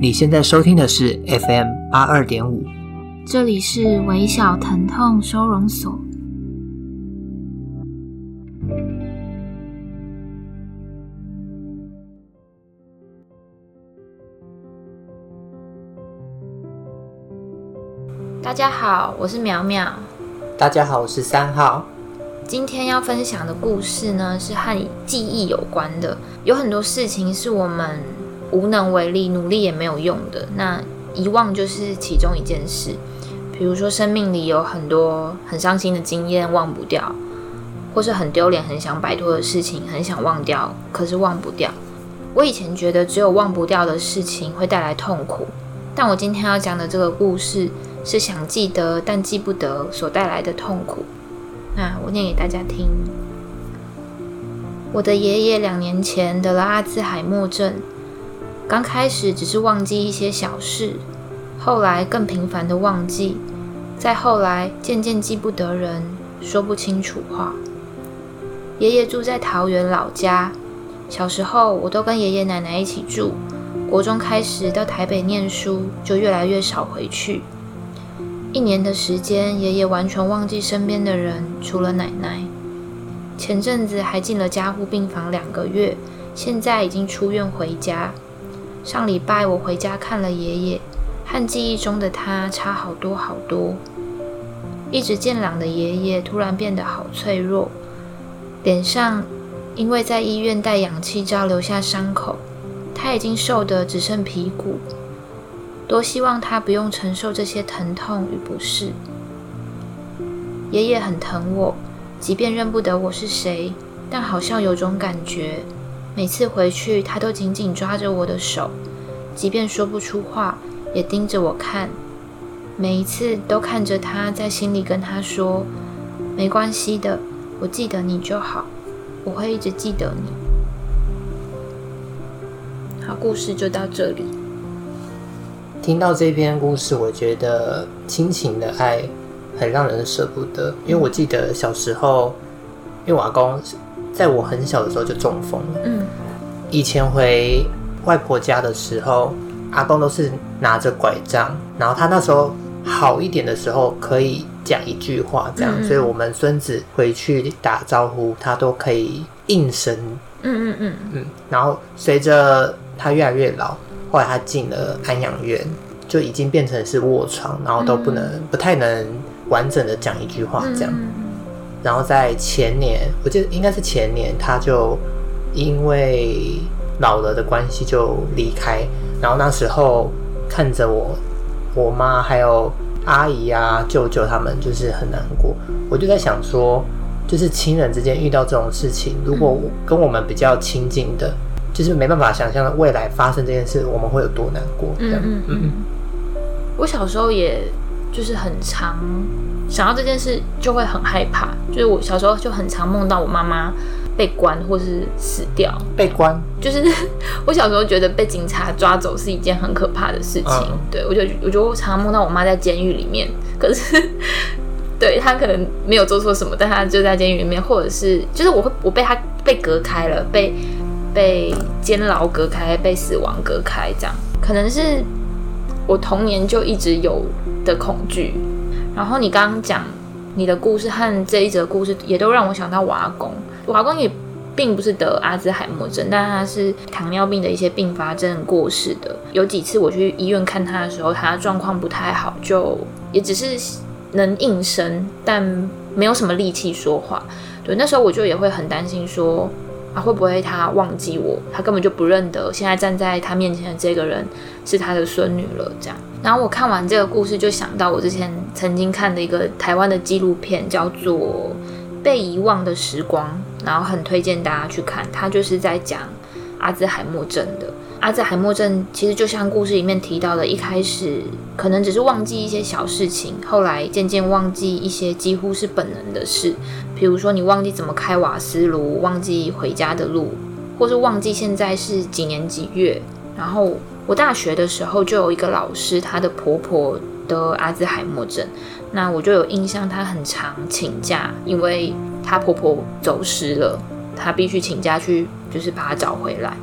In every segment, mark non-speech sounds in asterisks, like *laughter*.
你现在收听的是 FM 八二点五，这里是微小疼痛收容所。大家好，我是苗苗。大家好，我是三号。今天要分享的故事呢，是和记忆有关的。有很多事情是我们无能为力，努力也没有用的。那遗忘就是其中一件事。比如说，生命里有很多很伤心的经验忘不掉，或是很丢脸、很想摆脱的事情，很想忘掉，可是忘不掉。我以前觉得只有忘不掉的事情会带来痛苦，但我今天要讲的这个故事是想记得但记不得所带来的痛苦。那我念给大家听。我的爷爷两年前得了阿兹海默症，刚开始只是忘记一些小事，后来更频繁的忘记，再后来渐渐记不得人，说不清楚话。爷爷住在桃园老家，小时候我都跟爷爷奶奶一起住，国中开始到台北念书，就越来越少回去。一年的时间，爷爷完全忘记身边的人，除了奶奶。前阵子还进了加护病房两个月，现在已经出院回家。上礼拜我回家看了爷爷，和记忆中的他差好多好多。一直健朗的爷爷突然变得好脆弱，脸上因为在医院戴氧气罩留下伤口，他已经瘦得只剩皮骨。多希望他不用承受这些疼痛与不适。爷爷很疼我，即便认不得我是谁，但好像有种感觉，每次回去他都紧紧抓着我的手，即便说不出话，也盯着我看。每一次都看着他，在心里跟他说：“没关系的，我记得你就好，我会一直记得你。”好，故事就到这里。听到这篇故事，我觉得亲情的爱很让人舍不得。因为我记得小时候，因为我阿公在我很小的时候就中风了。嗯，以前回外婆家的时候，阿公都是拿着拐杖，然后他那时候好一点的时候可以讲一句话，这样，嗯嗯，所以我们孙子回去打招呼，他都可以应声。嗯嗯嗯嗯，然后随着他越来越老。后来他进了安养院，就已经变成是卧床，然后都不能、嗯、不太能完整的讲一句话这样。然后在前年，我记得应该是前年，他就因为老了的关系就离开。然后那时候看着我、我妈还有阿姨啊、舅舅他们，就是很难过。我就在想说，就是亲人之间遇到这种事情，如果跟我们比较亲近的。就是没办法想象未来发生这件事，我们会有多难过。嗯嗯嗯。我小时候也就是很常想到这件事，就会很害怕。就是我小时候就很常梦到我妈妈被关或是死掉。被关？就是 *laughs* 我小时候觉得被警察抓走是一件很可怕的事情。嗯、对，我就我就常常梦到我妈在监狱里面，可是 *laughs* 对她可能没有做错什么，但她就在监狱里面，或者是就是我会我被她被隔开了，被。被监牢隔开，被死亡隔开，这样可能是我童年就一直有的恐惧。然后你刚刚讲你的故事和这一则故事，也都让我想到我阿公。我阿公也并不是得阿兹海默症，但他是糖尿病的一些并发症过世的。有几次我去医院看他的时候，他状况不太好，就也只是能应声，但没有什么力气说话。对，那时候我就也会很担心说。啊，会不会他忘记我？他根本就不认得现在站在他面前的这个人是他的孙女了。这样，然后我看完这个故事，就想到我之前曾经看的一个台湾的纪录片，叫做《被遗忘的时光》，然后很推荐大家去看。他就是在讲阿兹海默症的。阿兹海默症其实就像故事里面提到的，一开始可能只是忘记一些小事情，后来渐渐忘记一些几乎是本能的事，比如说你忘记怎么开瓦斯炉，忘记回家的路，或是忘记现在是几年几月。然后我大学的时候就有一个老师，她的婆婆得阿兹海默症，那我就有印象，她很常请假，因为她婆婆走失了，她必须请假去，就是把她找回来。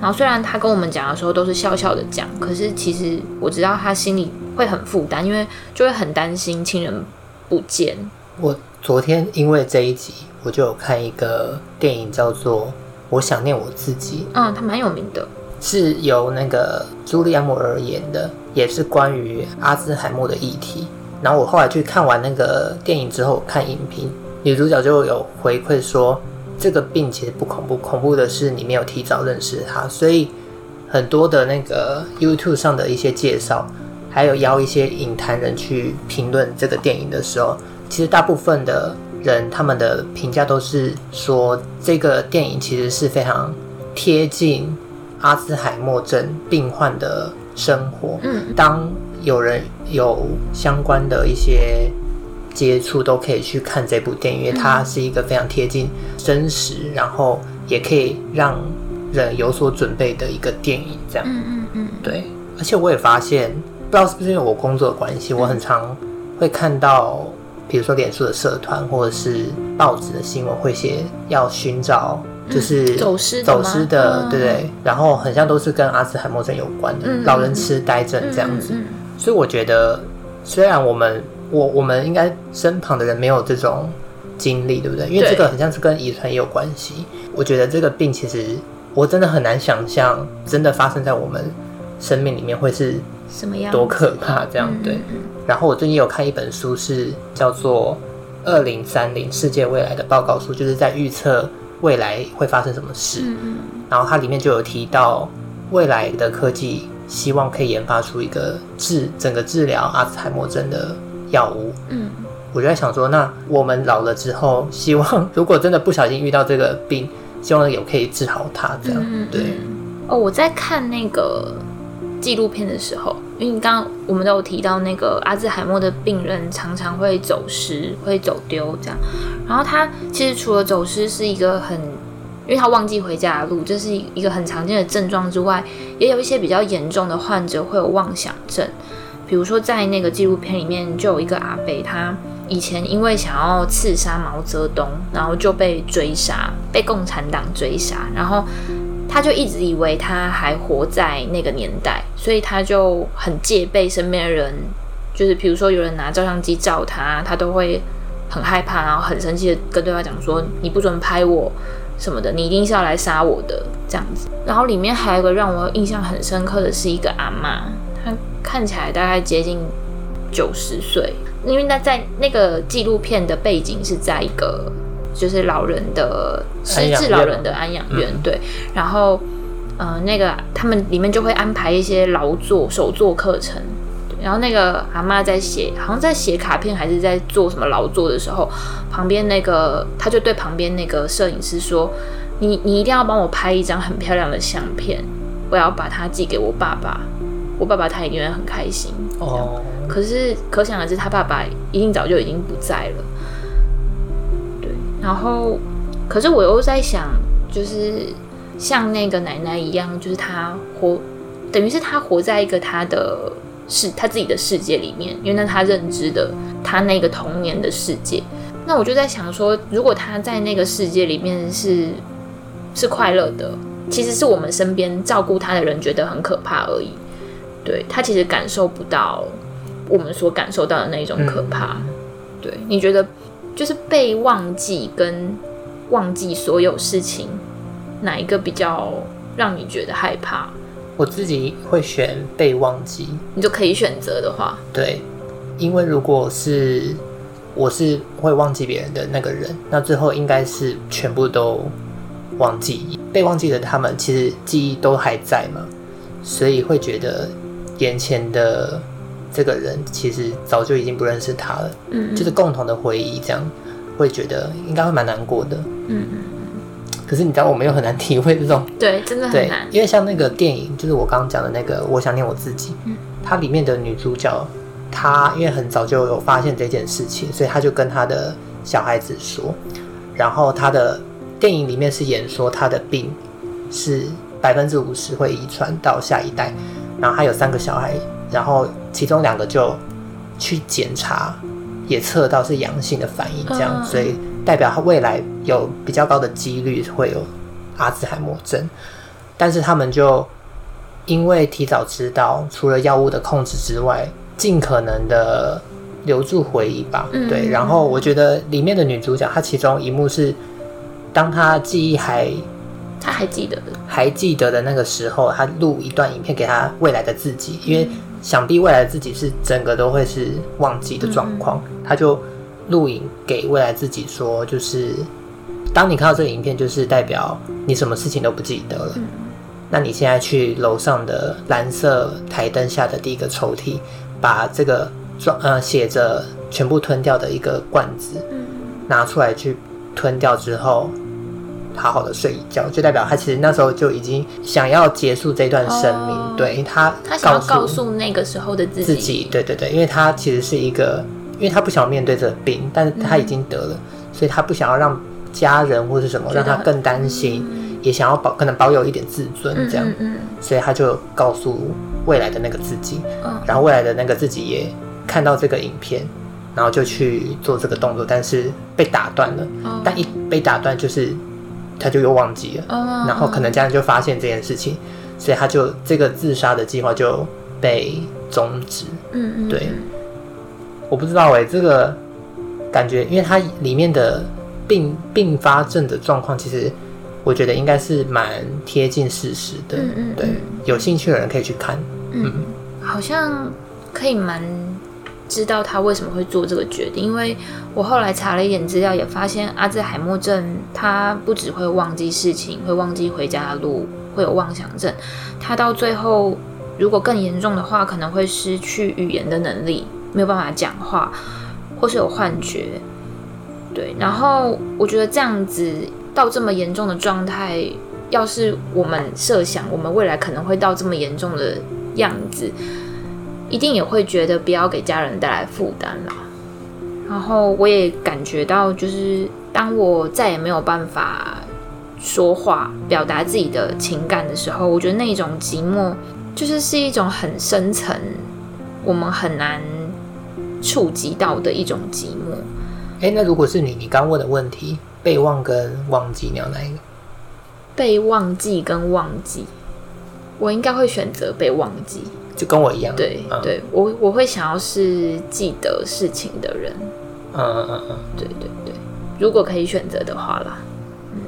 然后虽然她跟我们讲的时候都是笑笑的讲，可是其实我知道她心里会很负担，因为就会很担心亲人不见。我昨天因为这一集，我就有看一个电影叫做《我想念我自己》。嗯，他蛮有名的，是由那个朱莉亚·摩尔演的，也是关于阿兹海默的议题。然后我后来去看完那个电影之后，看影评，女主角就有回馈说。这个病其实不恐怖，恐怖的是你没有提早认识他。所以很多的那个 YouTube 上的一些介绍，还有邀一些影坛人去评论这个电影的时候，其实大部分的人他们的评价都是说，这个电影其实是非常贴近阿兹海默症病患的生活。嗯，当有人有相关的一些。接触都可以去看这部电影，因为它是一个非常贴近真实，然后也可以让人有所准备的一个电影。这样，嗯嗯嗯，对。而且我也发现，不知道是不是因为我工作的关系，我很常会看到，比如说脸书的社团或者是报纸的新闻，会写要寻找就是走失走失的，对对。然后很像都是跟阿兹海默症有关的，老人痴呆症这样子。所以我觉得，虽然我们我我们应该身旁的人没有这种经历，对不对？因为这个很像是跟遗传也有关系。我觉得这个病其实我真的很难想象，真的发生在我们生命里面会是什么样，多可怕这样对。然后我最近有看一本书，是叫做《二零三零世界未来的报告书》，就是在预测未来会发生什么事。然后它里面就有提到未来的科技，希望可以研发出一个治整个治疗阿兹海默症的。药物，嗯，我就在想说，那我们老了之后，希望如果真的不小心遇到这个病，希望有可以治好它，这样，嗯、对。哦，我在看那个纪录片的时候，因为刚我们都有提到那个阿兹海默的病人常常会走失，会走丢这样。然后他其实除了走失是一个很，因为他忘记回家的路，这是一个很常见的症状之外，也有一些比较严重的患者会有妄想症。比如说，在那个纪录片里面，就有一个阿伯，他以前因为想要刺杀毛泽东，然后就被追杀，被共产党追杀，然后他就一直以为他还活在那个年代，所以他就很戒备身边的人，就是比如说有人拿照相机照他，他都会很害怕，然后很生气的跟对方讲说：“你不准拍我什么的，你一定是要来杀我的这样子。”然后里面还有一个让我印象很深刻的是一个阿嬷。她看起来大概接近九十岁，因为那在那个纪录片的背景是在一个就是老人的失智老人的安养院，嗯、对。然后呃，那个他们里面就会安排一些劳作手作课程，然后那个阿妈在写，好像在写卡片还是在做什么劳作的时候，旁边那个他就对旁边那个摄影师说：“你你一定要帮我拍一张很漂亮的相片，我要把它寄给我爸爸。”我爸爸他一定会很开心哦。可是可想而知，他爸爸一定早就已经不在了。对，然后可是我又在想，就是像那个奶奶一样，就是她活，等于是她活在一个她的世，她自己的世界里面，因为那她认知的她那个童年的世界。那我就在想说，如果她在那个世界里面是是快乐的，其实是我们身边照顾她的人觉得很可怕而已。对，她其实感受不到我们所感受到的那种可怕。嗯、对，你觉得就是被忘记跟忘记所有事情，哪一个比较让你觉得害怕？我自己会选被忘记。你就可以选择的话，对，因为如果是我是会忘记别人的那个人，那最后应该是全部都忘记。被忘记的他们其实记忆都还在嘛，所以会觉得。眼前的这个人其实早就已经不认识他了，嗯，嗯，就是共同的回忆，这样会觉得应该会蛮难过的，嗯嗯。可是你知道，我们又很难体会这种，对，真的很难。因为像那个电影，就是我刚刚讲的那个《我想念我自己》，嗯，它里面的女主角，她因为很早就有发现这件事情，所以她就跟她的小孩子说，然后她的电影里面是演说她的病是百分之五十会遗传到下一代。然后还有三个小孩，然后其中两个就去检查，也测到是阳性的反应，这样，所以代表他未来有比较高的几率会有阿兹海默症。但是他们就因为提早知道，除了药物的控制之外，尽可能的留住回忆吧。嗯、对，然后我觉得里面的女主角，她其中一幕是，当她记忆还，她还记得的，还记得的那个时候，她录一段影片给她未来的自己，因为想必未来自己是整个都会是忘记的状况，她、嗯、就录影给未来自己说，就是当你看到这个影片，就是代表你什么事情都不记得了。嗯。那你现在去楼上的蓝色台灯下的第一个抽屉，把这个装呃写着全部吞掉的一个罐子，拿出来去吞掉之后，好好的睡一觉，就代表他其实那时候就已经想要结束这段生命。哦、对他，他想要告诉那个时候的自己，自己，对对对，因为他其实是一个，因为他不想面对这个病，但是他已经得了，嗯、所以他不想要让家人或是什么让他更担心。也想要保，可能保有一点自尊，这样，嗯。所以他就告诉未来的那个自己，嗯，然后未来的那个自己也看到这个影片，然后就去做这个动作，但是被打断了，哦，但一被打断，就是他就又忘记了，哦，然后可能家人就发现这件事情，所以他就这个自杀的计划就被终止，嗯嗯，对，我不知道哎，欸，这个感觉，因为它里面的并并发症的状况其实。我觉得应该是蛮贴近事实的，嗯嗯，对，有兴趣的人可以去看，嗯，好像可以蛮知道他为什么会做这个决定，因为我后来查了一点资料，也发现阿兹海默症他不只会忘记事情，会忘记回家的路，会有妄想症，他到最后如果更严重的话，可能会失去语言的能力，没有办法讲话，或是有幻觉，对，然后我觉得这样子。到这么严重的状态，要是我们设想我们未来可能会到这么严重的样子，一定也会觉得不要给家人带来负担了。然后我也感觉到，就是当我再也没有办法说话、表达自己的情感的时候，我觉得那种寂寞，就是是一种很深层、我们很难触及到的一种寂寞。哎，那如果是你，你刚问的问题。被忘跟忘记，你要哪一个？被忘记跟忘记，我应该会选择被忘记，就跟我一样。对、嗯、对，我我会想要是记得事情的人。嗯嗯嗯嗯，对对对，如果可以选择的话啦。嗯，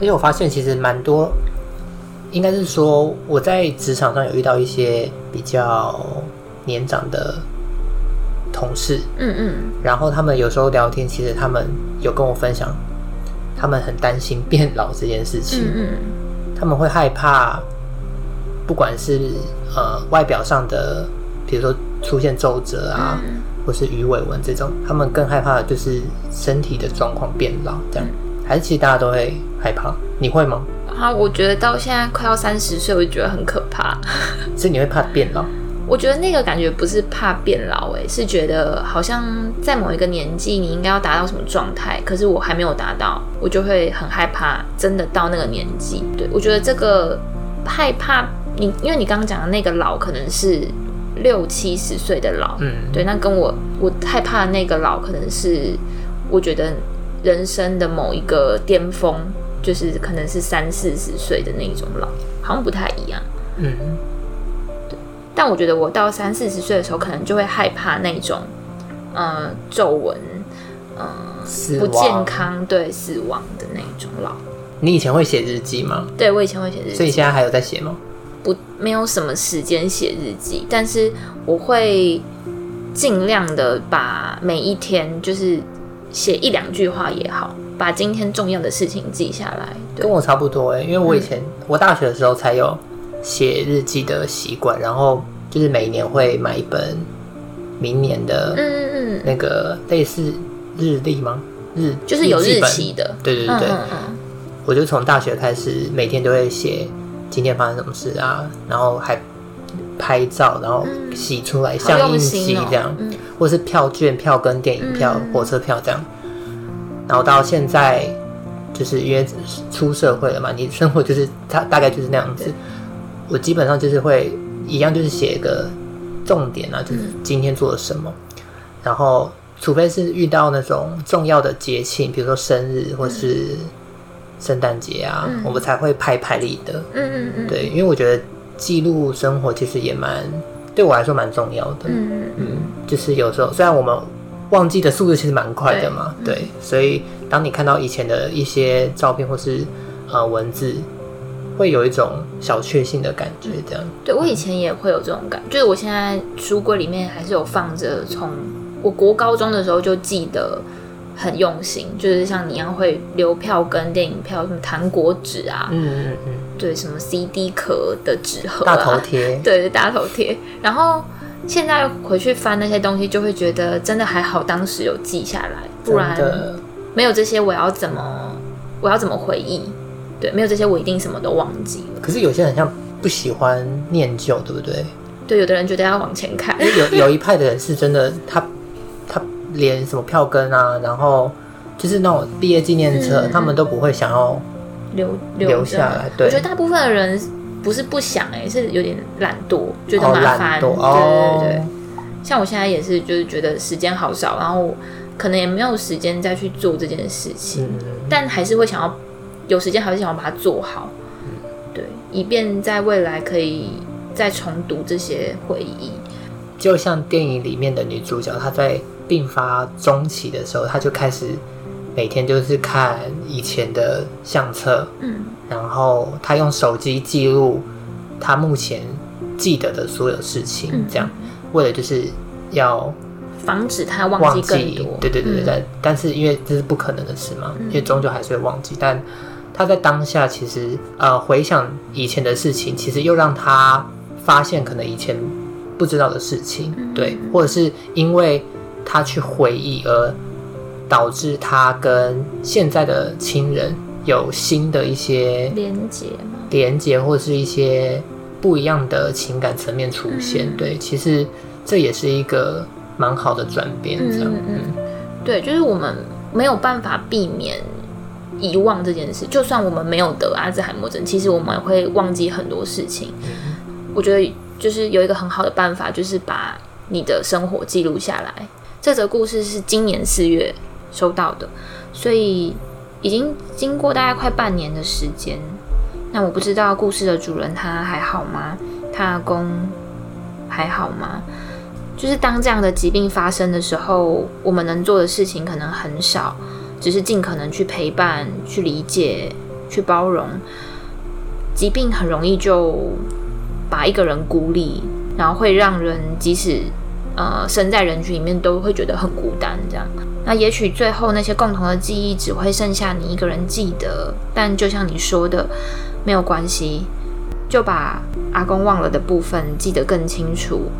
而且我发现其实蛮多，应该是说我在职场上有遇到一些比较年长的。同事，嗯嗯，然后他们有时候聊天，其实他们有跟我分享，他们很担心变老这件事情，嗯嗯，他们会害怕，不管是呃外表上的，比如说出现皱褶啊，嗯、或是鱼尾纹这种，他们更害怕的就是身体的状况变老，这样，还是其实大家都会害怕？你会吗？啊，我觉得到现在快要三十岁，我就觉得很可怕，*laughs* 所以你会怕变老？我觉得那个感觉不是怕变老，欸，诶，是觉得好像在某一个年纪，你应该要达到什么状态，可是我还没有达到，我就会很害怕，真的到那个年纪。对，我觉得这个害怕你，因为你刚刚讲的那个老可能是六七十岁的老，嗯，对，那跟我我害怕的那个老可能是我觉得人生的某一个巅峰，就是可能是三四十岁的那种老，好像不太一样，嗯。对但我觉得我到三四十岁的时候，可能就会害怕那种，呃，皱纹，呃，不健康，对，死亡的那种老。你以前会写日记吗？对，我以前会写日记。所以现在还有在写吗？不，没有什么时间写日记，但是我会尽量的把每一天就是写一两句话也好，把今天重要的事情记下来。跟我差不多哎，因为我以前、嗯、我大学的时候才有。写日记的习惯，然后就是每年会买一本明年的，嗯嗯那个类似日历吗？日就是有日期的，对对对对。嗯嗯我就从大学开始，每天都会写今天发生什么事啊，然后还拍照，然后洗出来像印洗这样，嗯、或是票券、票根、电影票、嗯、火车票这样。然后到现在，就是因为出社会了嘛，你生活就是它大概就是那样子。我基本上就是会一样，就是写一个重点啊，就是今天做了什么。嗯、然后，除非是遇到那种重要的节庆，比如说生日或是圣诞节啊，嗯、我们才会拍拍立得。嗯嗯嗯，对，因为我觉得记录生活其实也蛮对我来说蛮重要的。嗯嗯嗯，就是有时候虽然我们忘记的速度其实蛮快的嘛，对，所以当你看到以前的一些照片或是呃文字，会有一种小确幸的感觉。这样，对我以前也会有这种感觉，就是我现在书柜里面还是有放着从我国高中的时候就记得。很用心，就是像你一样会留票跟、电影票，什么糖果纸啊，嗯嗯嗯，对，什么 CD 壳的纸盒、啊，大头贴，*laughs* 对，大头贴。然后现在回去翻那些东西，就会觉得真的还好，当时有记下来，不然没有这些，我要怎么我要怎么回忆？对，没有这些，我一定什么都忘记了。可是有些人像不喜欢念旧，对不对？对，有的人觉得要往前看，有有一派的人是真的他。连什么票根啊，然后就是那种毕业纪念册，嗯、他们都不会想要留留下来。对，我觉得大部分的人不是不想、欸，哎，是有点懒惰，觉得麻烦。哦、对对对，像我现在也是，就是觉得时间好少，然后可能也没有时间再去做这件事情，嗯、但还是会想要有时间，还是想要把它做好。嗯、对，以便在未来可以再重读这些回忆。就像电影里面的女主角，她在。病发中期的时候，他就开始每天就是看以前的相册，嗯，然后他用手机记录他目前记得的所有事情，嗯、这样。为了就是要防止他忘记更多，对对对对，但、嗯、但是因为这是不可能的事嘛，嗯、因为终究还是会忘记。但他在当下其实呃回想以前的事情，其实又让他发现可能以前不知道的事情，嗯、对，或者是因为。他去回忆，而导致他跟现在的亲人有新的一些连结连接，或者是一些不一样的情感层面出现。嗯、对，其实这也是一个蛮好的转变。这样，嗯，嗯，对，就是我们没有办法避免遗忘这件事。就算我们没有得阿兹海默症，其实我们也会忘记很多事情。嗯、我觉得就是有一个很好的办法，就是把你的生活记录下来。这则故事是今年四月收到的，所以已经经过大概快半年的时间。那我不知道故事的主人他还好吗？他阿公还好吗？就是当这样的疾病发生的时候，我们能做的事情可能很少，只是尽可能去陪伴、去理解、去包容。疾病很容易就把一个人孤立，然后会让人即使。呃，身在人群里面都会觉得很孤单，这样。那也许最后那些共同的记忆只会剩下你一个人记得，但就像你说的，没有关系，就把阿公忘了的部分记得更清楚、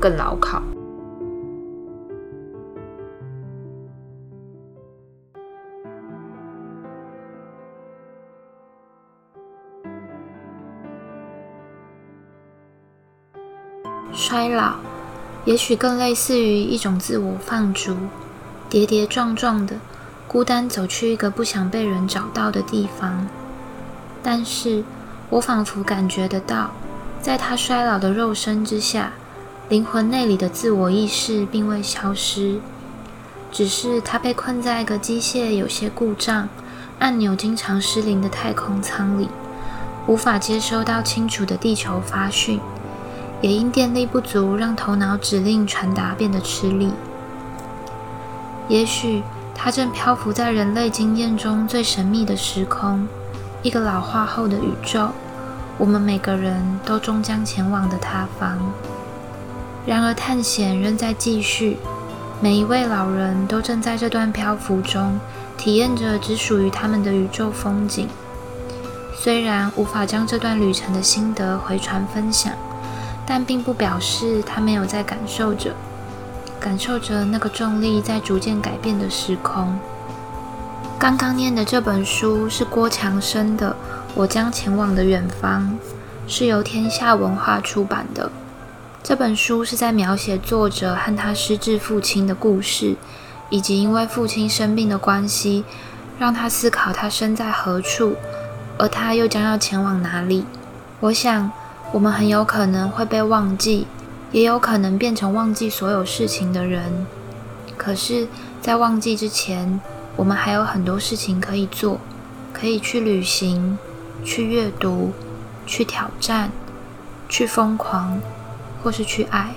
更牢靠。衰老。也许更类似于一种自我放逐，跌跌撞撞的，孤单走去一个不想被人找到的地方。但是我仿佛感觉得到，在他衰老的肉身之下，灵魂内里的自我意识并未消失，只是他被困在一个机械有些故障、按钮经常失灵的太空舱里，无法接收到清楚的地球发讯。也因电力不足，让头脑指令传达变得吃力。也许他正漂浮在人类经验中最神秘的时空，一个老化后的宇宙，我们每个人都终将前往的他方。然而探险仍在继续，每一位老人都正在这段漂浮中，体验着只属于他们的宇宙风景。虽然无法将这段旅程的心得回传分享。但并不表示他没有在感受着，感受着那个重力在逐渐改变的时空。刚刚念的这本书是郭强生的《我将前往的远方》，是由天下文化出版的。这本书是在描写作者和他失智父亲的故事，以及因为父亲生病的关系，让他思考他身在何处，而他又将要前往哪里。我想。我们很有可能会被忘记，也有可能变成忘记所有事情的人。可是，在忘记之前，我们还有很多事情可以做，可以去旅行、去阅读、去挑战、去疯狂，或是去爱。